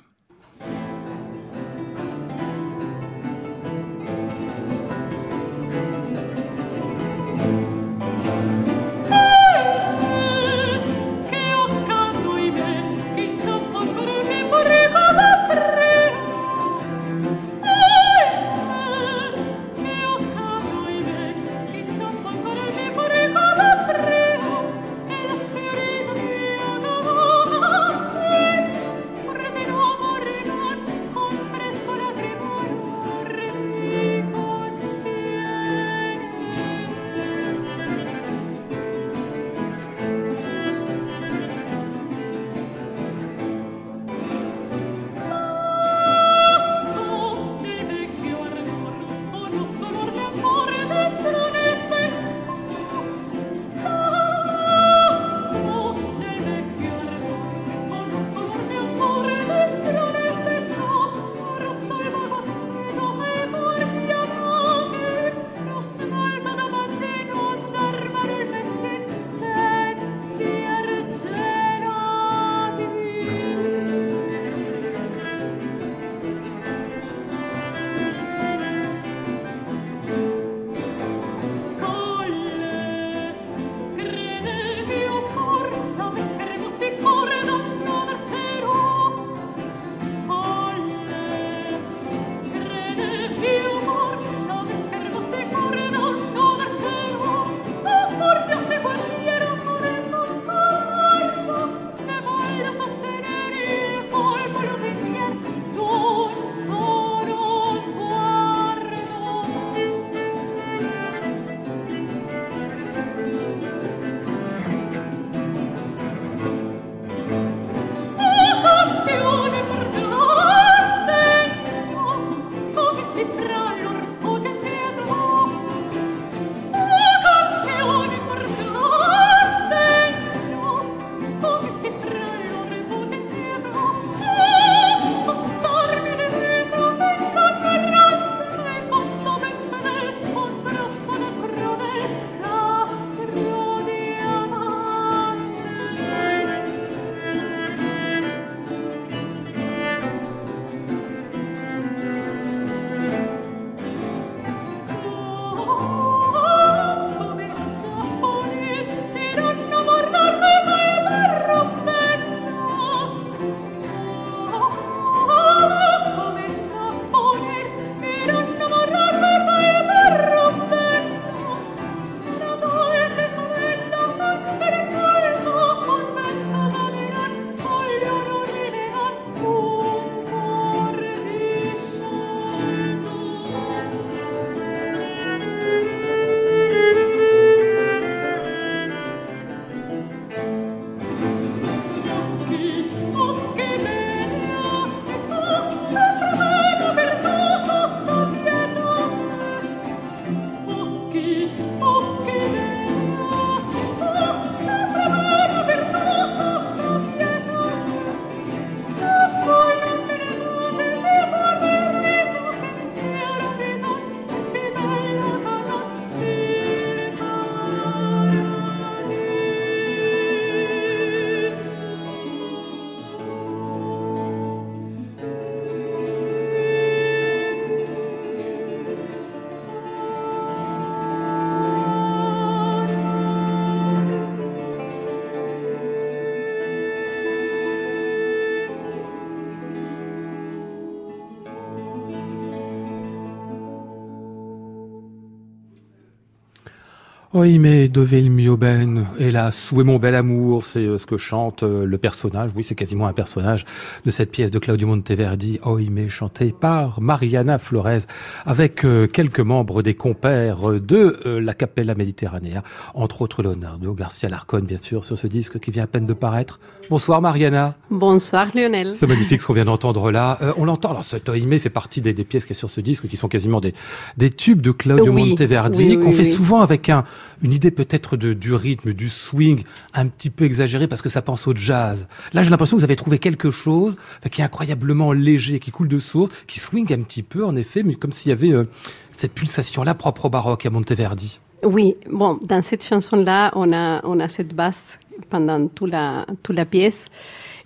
Oui, mais dove il mio ben, hélas, où est mon bel amour? C'est euh, ce que chante euh, le personnage, oui, c'est quasiment un personnage de cette pièce de Claudio Monteverdi, Oh, mais chanté par Mariana Flores, avec euh, quelques membres des compères de la Capella Mediterranea, entre autres Leonardo Garcia Larcon, bien sûr, sur ce disque qui vient à peine de paraître. Bonsoir Mariana. Bonsoir Lionel. C'est magnifique ce qu'on vient d'entendre là. Euh, on l'entend, alors cet Oime fait partie des, des pièces qui est sur ce disque, qui sont quasiment des, des tubes de Claudio Oui, Monteverdi, oui, oui, qu'on fait souvent avec un, une idée peut-être de, du rythme, du swing, un petit peu exagéré parce que ça pense au jazz. Là, j'ai l'impression que vous avez trouvé quelque chose qui est incroyablement léger, qui coule de source, qui swing un petit peu, en effet, mais comme s'il y avait euh, cette pulsation-là propre au baroque à Monteverdi. Oui, bon, dans cette chanson-là, on a, on a cette basse pendant toute la, toute la pièce.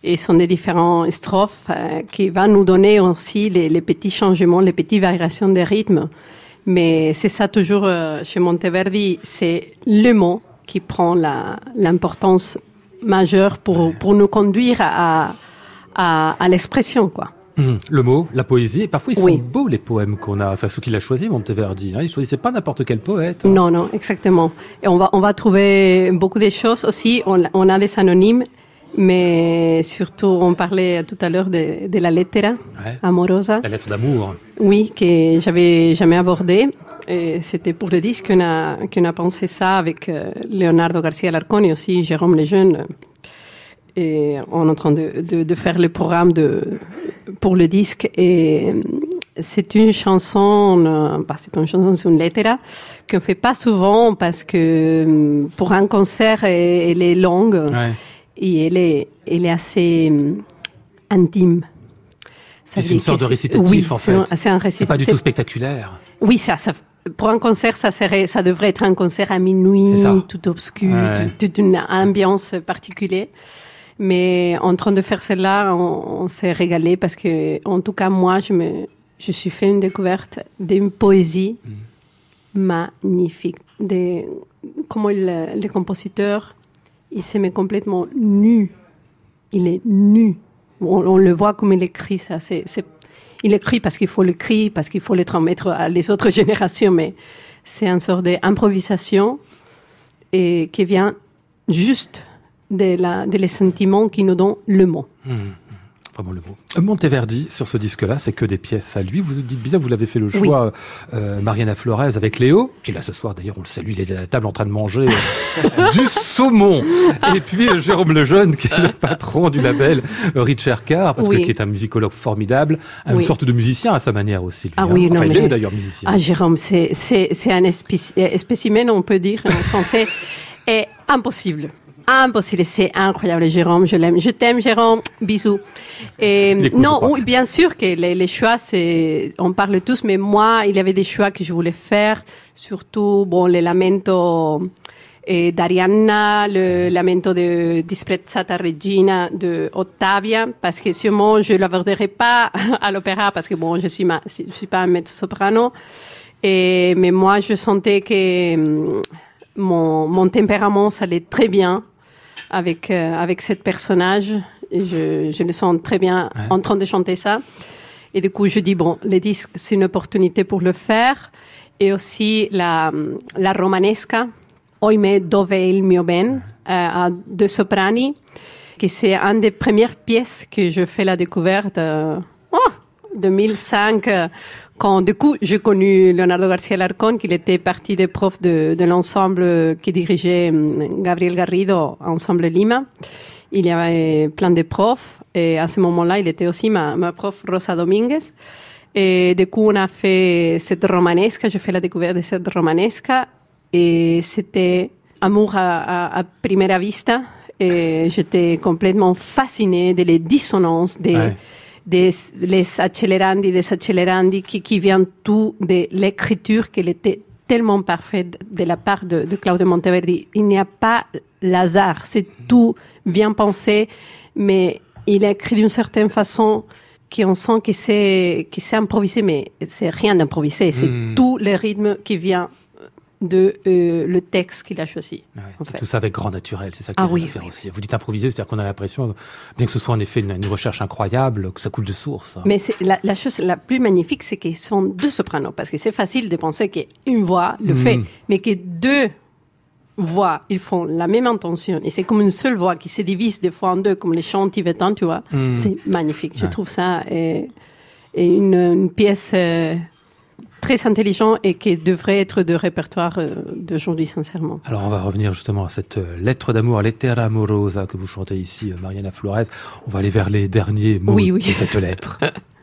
Et ce sont des différents strophes euh, qui vont nous donner aussi les, les petits changements, les petites variations de rythme. Mais c'est ça toujours euh, chez Monteverdi, c'est le mot qui prend l'importance majeure pour, pour nous conduire à, à, à l'expression, quoi. Hum, Le mot, la poésie, et parfois ils sont Oui. beaux les poèmes qu'on a, enfin ceux qu'il a choisis, Monteverdi. Hein, il choisissait pas n'importe quel poète. Non, non, exactement. Et on va, on va trouver beaucoup de choses aussi. On, on a des anonymes, mais surtout, on parlait tout à l'heure de, de la lettera Ouais. amorosa. La lettre d'amour. Oui, que j'avais jamais abordé. Et C'était pour le disque qu'on a, qu'on a pensé ça avec euh, Leonardo Garcia Larcon et aussi Jérôme Lejeune. Et on est en train de, de, de faire le programme de, pour le disque. Et euh, c'est une chanson, euh, bah, c'est pas une chanson, c'est une lettera qu'on fait pas souvent parce que pour un concert, elle elle est longue Ouais. Et elle est, elle est assez euh, intime. C'est une sorte de récitatif, oui, en fait. C'est un C'est récitatif. pas du tout spectaculaire. Oui, ça, ça, pour un concert, ça serait, ça devrait être un concert à minuit, tout obscur, Ouais. tout- toute une ambiance particulière. Mais en train de faire celle-là, on, on s'est régalé parce que, en tout cas, moi, je me, je suis fait une découverte d'une poésie magnifique. De, comment le compositeur, il se met complètement nu. Il est nu. On, le voit comme il écrit ça. C'est, il écrit parce qu'il faut l'écrire, parce qu'il faut le transmettre à les autres *laughs* générations, mais c'est une sorte d'improvisation et qui vient juste de, la, de sentiments qui nous donnent le mot. Hum, Vraiment le mot. Monteverdi, sur ce disque-là, c'est que des pièces à lui. Vous dites bien, vous l'avez fait le Oui. choix, euh, Mariana Flores avec Léo, qui est là ce soir, d'ailleurs, on le salue, il est à la table en train de manger euh, du saumon. Et puis euh, Jérôme Lejeune, qui est le patron du label Richard Carr, parce que Oui. qui est un musicologue formidable, une Oui. sorte de musicien à sa manière aussi. Lui, Ah hein. oui, non, enfin, il mais- est d'ailleurs musicien. Ah, Jérôme, c'est, c'est, c'est un spécimen, on peut dire en français, *laughs* est impossible. Impossible, c'est incroyable, Jérôme, je l'aime. Je t'aime, Jérôme, bisous. Et, non, oui, bien sûr que les, les choix, c'est, on parle tous, mais moi, il y avait des choix que je voulais faire, surtout, bon, les lamento et d'Arianna, le lamento de Disprezzata Regina de Ottavia, parce que sûrement je ne l'aborderai pas *laughs* à l'opéra, parce que bon, je suis, ma, je suis pas un mezzo-soprano, et, mais moi, je sentais que hum, mon, mon tempérament, ça allait très bien avec, euh, avec cette personnage, et je, je le sens très bien Ouais. en train de chanter ça. Et du coup, je dis, bon, les disques, c'est une opportunité pour le faire. Et aussi la, la romanesca, Oime dove il mio ben, euh, deux soprani, que c'est une des premières pièces que je fais la découverte, euh, oh, 2005, euh, quand du coup j'ai connu Leonardo Garcia Larcon, qu'il était partie des profs de, de l'ensemble qui dirigeait hum, Gabriel Garrido, Ensemble Lima. Il y avait plein de profs et à ce moment-là, il était aussi ma, ma prof Rosa Dominguez. Et du coup, on a fait cette romanesca, j'ai fait la découverte de cette romanesca et c'était amour à, à, à primera vista. Et j'étais complètement fascinée des les dissonances, des. Des les accélérandi, des accélérandi qui, qui viennent tout de l'écriture qu'elle était tellement parfaite de la part de, de Claudio Monteverdi. Il n'y a pas l'hasard, c'est tout bien pensé, mais il a écrit d'une certaine façon qu'on sent que c'est que c'est improvisé, mais c'est rien d'improvisé, c'est Mm. tout le rythme qui vient de euh, le texte qu'il a choisi. Ouais, en fait. Tout ça avec grand naturel, c'est ça qu'il Ah oui, faire oui, aussi. Vous dites improviser, c'est-à-dire qu'on a l'impression, bien que ce soit en effet une, une recherche incroyable, que ça coule de source. hein. Mais la, la chose la plus magnifique, c'est qu'ils sont deux sopranos, parce que c'est facile de penser qu'une voix le Mm. fait, mais que deux voix, ils font la même intention. Et c'est comme une seule voix qui se divise des fois en deux, comme les chants tibétains, tu vois. Mm. C'est magnifique. Je trouve ça et, et une, une pièce euh, très intelligente et qui devrait être de répertoire euh, d'aujourd'hui, sincèrement. Alors on va revenir justement à cette euh, lettre d'amour, Lettera amorosa que vous chantez ici, euh, Mariana Flores. On va aller vers les derniers mots Oui, oui. de cette lettre. *laughs*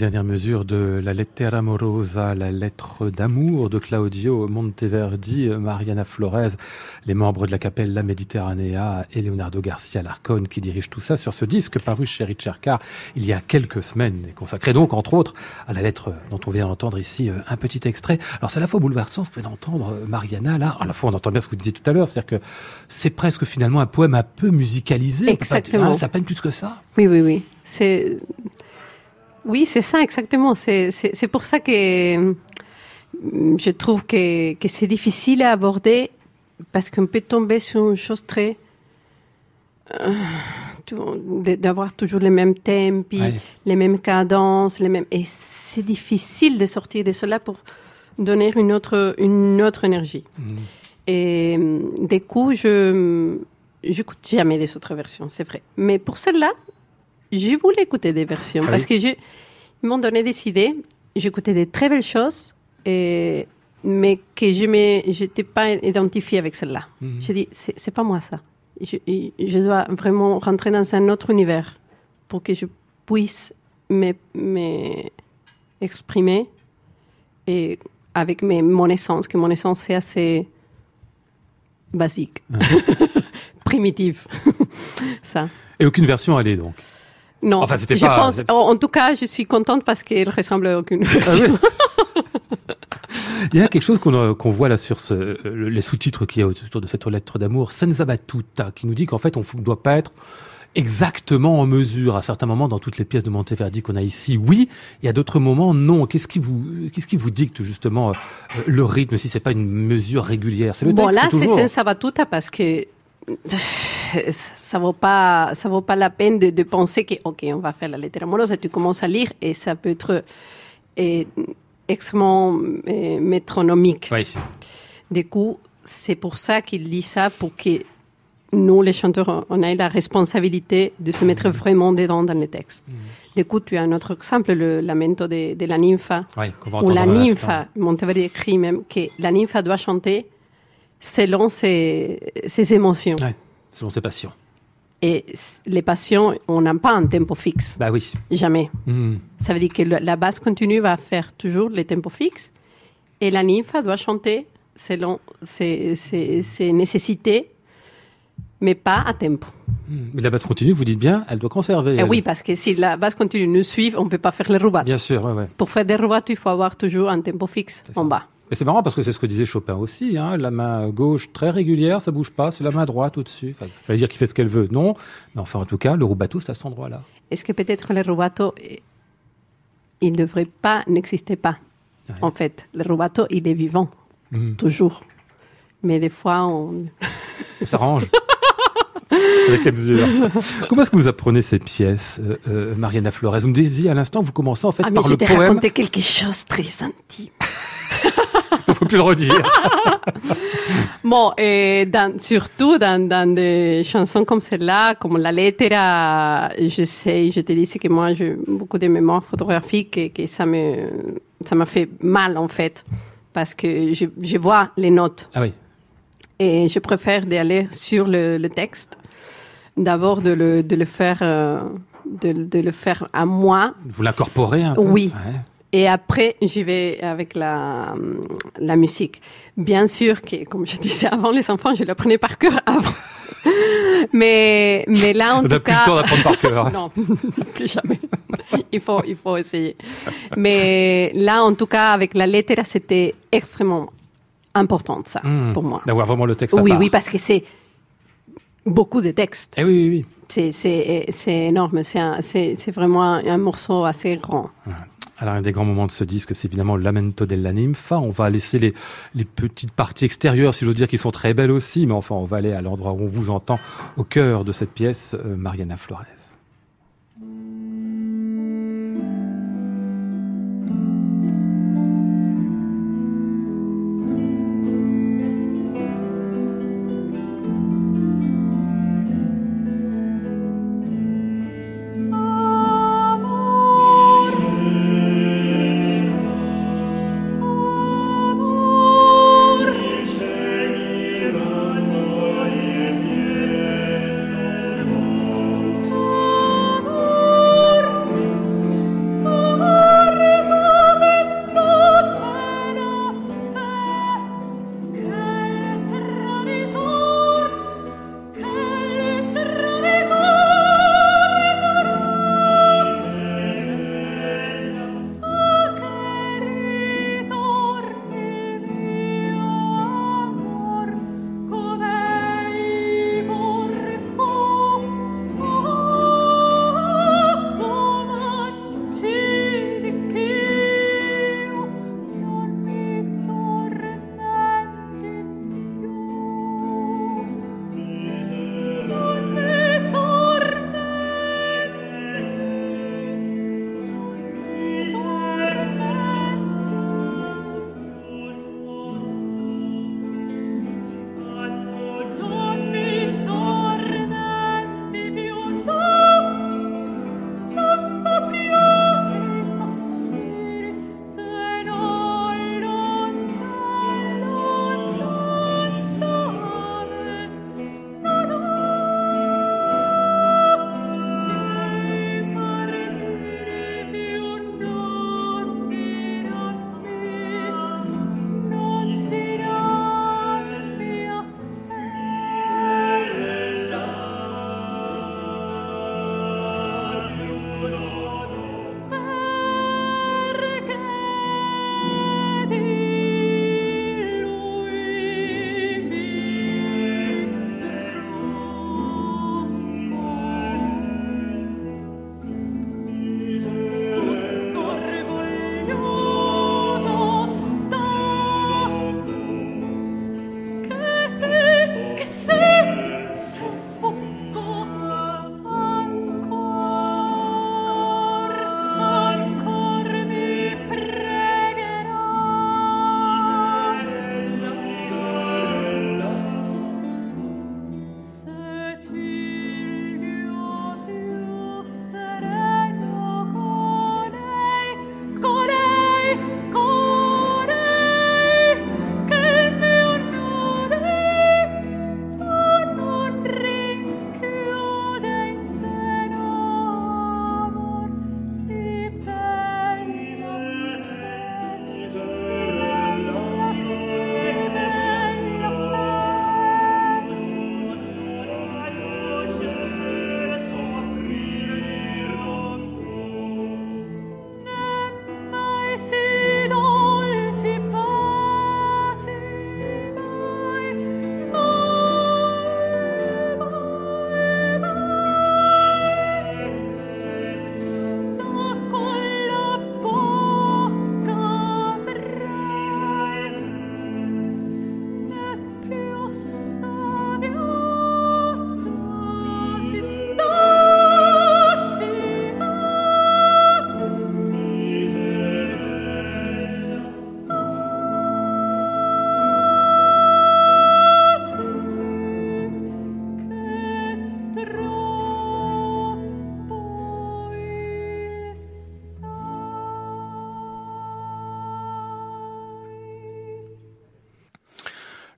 Les dernières mesures de la Lettera amorosa, la lettre d'amour de Claudio Monteverdi, Mariana Flores, les membres de la Capella Mediterranea et Leonardo Garcia Larcon qui dirigent tout ça sur ce disque paru chez Richard Carr il y a quelques semaines et consacré donc entre autres à la lettre dont on vient d'entendre ici euh, un petit extrait. Alors c'est à la fois bouleversant ce que d'entendre euh, Mariana là, à la fois on entend bien ce que vous disiez tout à l'heure, c'est-à-dire que c'est presque finalement un poème un peu musicalisé. Exactement. ah, ça peine plus que ça. Oui, oui, oui. C'est oui, c'est ça exactement. C'est pour ça que mm, je trouve que que c'est difficile à aborder parce qu'on peut tomber sur une chose très euh, d'avoir toujours les mêmes thèmes, puis Ouais. les mêmes cadences, les mêmes et c'est difficile de sortir de cela pour donner une autre une autre énergie. Et mm, des coups, je j'écoute jamais des autres versions, c'est vrai. Mais pour celle-là, je voulais écouter des versions Ah parce oui. que je, ils m'ont donné des idées. J'écoutais des très belles choses, et, mais que je n'étais pas identifiée avec celle-là. Mhm. J'ai dit, c'est pas moi ça. Je, je dois vraiment rentrer dans un autre univers pour que je puisse me- me exprimer et avec mes, mon essence, que mon essence c'est assez basique, *laughs* primitive. *laughs* ça. Et aucune version allée donc. Non, Enfin, c'était pas- pense, en, tout cas, je suis contente parce qu'elle ressemble à aucune Ah. *laughs* Il y a quelque chose qu'on euh, voit là sur ce, euh, le- les sous-titres qu'il y a autour de cette lettre d'amour, Senza battuta, qui nous dit qu'en fait on ne doit pas être exactement en mesure à certains moments dans toutes les pièces de Monteverdi qu'on a ici Oui, et à d'autres moments non. Qu'est-ce qui vous qu'est-ce qui vous dicte justement euh, le rythme si c'est pas une mesure régulière? C'est le Bon, texte là, c'est toujours. senza battuta parce que *sighs* ça vaut pas, ça vaut pas la peine de, de penser que, ok, on va faire la lettre amoureuse et tu commences à lire et ça peut être eh, extrêmement eh, métronomique. Oui. Du coup, c'est pour ça qu'il dit ça, pour que nous, les chanteurs, on ait la responsabilité de se mettre vraiment dedans dans le texte. Du coup, tu as un autre exemple, le lamento de, de la nympha, Oui, où la nympha, Monteverdi écrit même que la nympha doit chanter selon ses, ses émotions. Ouais, selon ses passions. Et les passions, on n'a pas un tempo fixe. Bah oui. Jamais. Hmm. Ça veut dire que la basse continue va faire toujours les tempos fixes et la nymphe doit chanter selon ses, ses- ses nécessités, mais pas à tempo. Mais la basse continue, vous dites bien, elle doit conserver. Et elle. oui, parce que si la basse continue nous suit, on ne peut pas faire les rubato. Bien sûr, ouais, ouais. Pour faire des rubato, il faut avoir toujours un tempo fixe en bas. Et c'est marrant parce que c'est ce que disait Chopin aussi. Hein, la main gauche très régulière, ça bouge pas. C'est la main droite au-dessus. Enfin, j'allais dire qu'il fait ce qu'elle veut. Non. Mais enfin, en tout cas, le rubato, c'est à cet endroit-là. Est-ce que peut-être le rubato, il ne devrait pas, n'existait pas? En fait, le rubato, il est vivant, Mhm. toujours. Mais des fois, on... *laughs* On s'arrange. Avec la mesure. Comment est-ce que vous apprenez ces pièces, euh, euh, Mariana Flores? Vous me disiez à l'instant, vous commencez en fait Ah, mais par je le t'ai poème. raconté quelque chose de très intime. Il *laughs* faut plus le redire. *laughs* Bon, et dans, surtout dans, dans des chansons comme celle-là, comme la lettera, je sais, je te dis que moi j'ai beaucoup de mémoire photographique et que ça me, ça m'a fait mal en fait, parce que je, je vois les notes. Ah oui. Et je préfère d'aller sur le, le texte, d'abord de le, de le faire, euh, de, de le faire à moi, Vous l'incorporez un peu? Oui. Ouais. Et après, j'y vais avec la, la musique. Bien sûr que, comme je disais avant, les enfants, je l'apprenais par cœur avant. *laughs* mais, mais là, en On tout n'a plus cas... le temps d'apprendre par cœur. non, *laughs* plus jamais. *laughs* il, faut, il faut essayer. Mais là, en tout cas, avec la lettre, c'était extrêmement important, ça, Hmm. pour moi. D'avoir vraiment le texte à Oui, part. oui, parce que c'est beaucoup de textes. Eh oui, oui, oui. C'est, énorme. C'est, vraiment un, un morceau assez grand. Alors, un des grands moments de ce disque, c'est évidemment Lamento della Ninfa. On va laisser les, petites parties extérieures, si j'ose dire, qui sont très belles aussi, mais enfin, on va aller à l'endroit où on vous entend, au cœur de cette pièce, euh, Mariana Flores.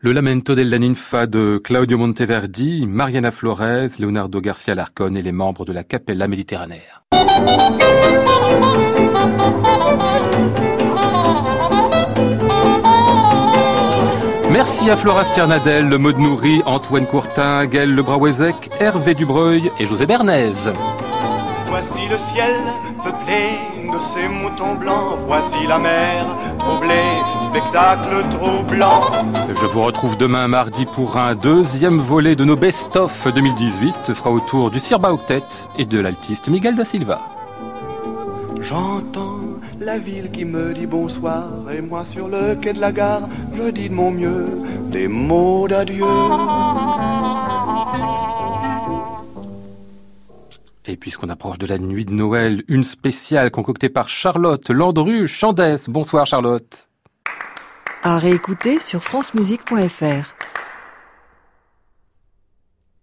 Le Lamento della Ninfa de Claudio Monteverdi, Mariana Flores, Leonardo Garcia Larcon et les membres de la Capella Méditerranéenne. Merci à Flora Sternadel, le mode nourri, Antoine Courtin, Gaël Lebrawezek, Hervé Dubreuil et José Bernays. Voici le ciel peuplé de ces moutons blancs. Voici la mer troublée, spectacle troublant. Je vous retrouve demain mardi pour un deuxième volet de nos best-of 2018. Ce sera au tour du Sirba Octet et de l'altiste Miguel da Silva. J'entends la ville qui me dit bonsoir et moi sur le quai de la gare, je dis de mon mieux des mots d'adieu. Puisqu'on approche de la nuit de Noël, une spéciale concoctée par Charlotte Landru Chandès. Bonsoir Charlotte. À réécouter sur francemusique.fr.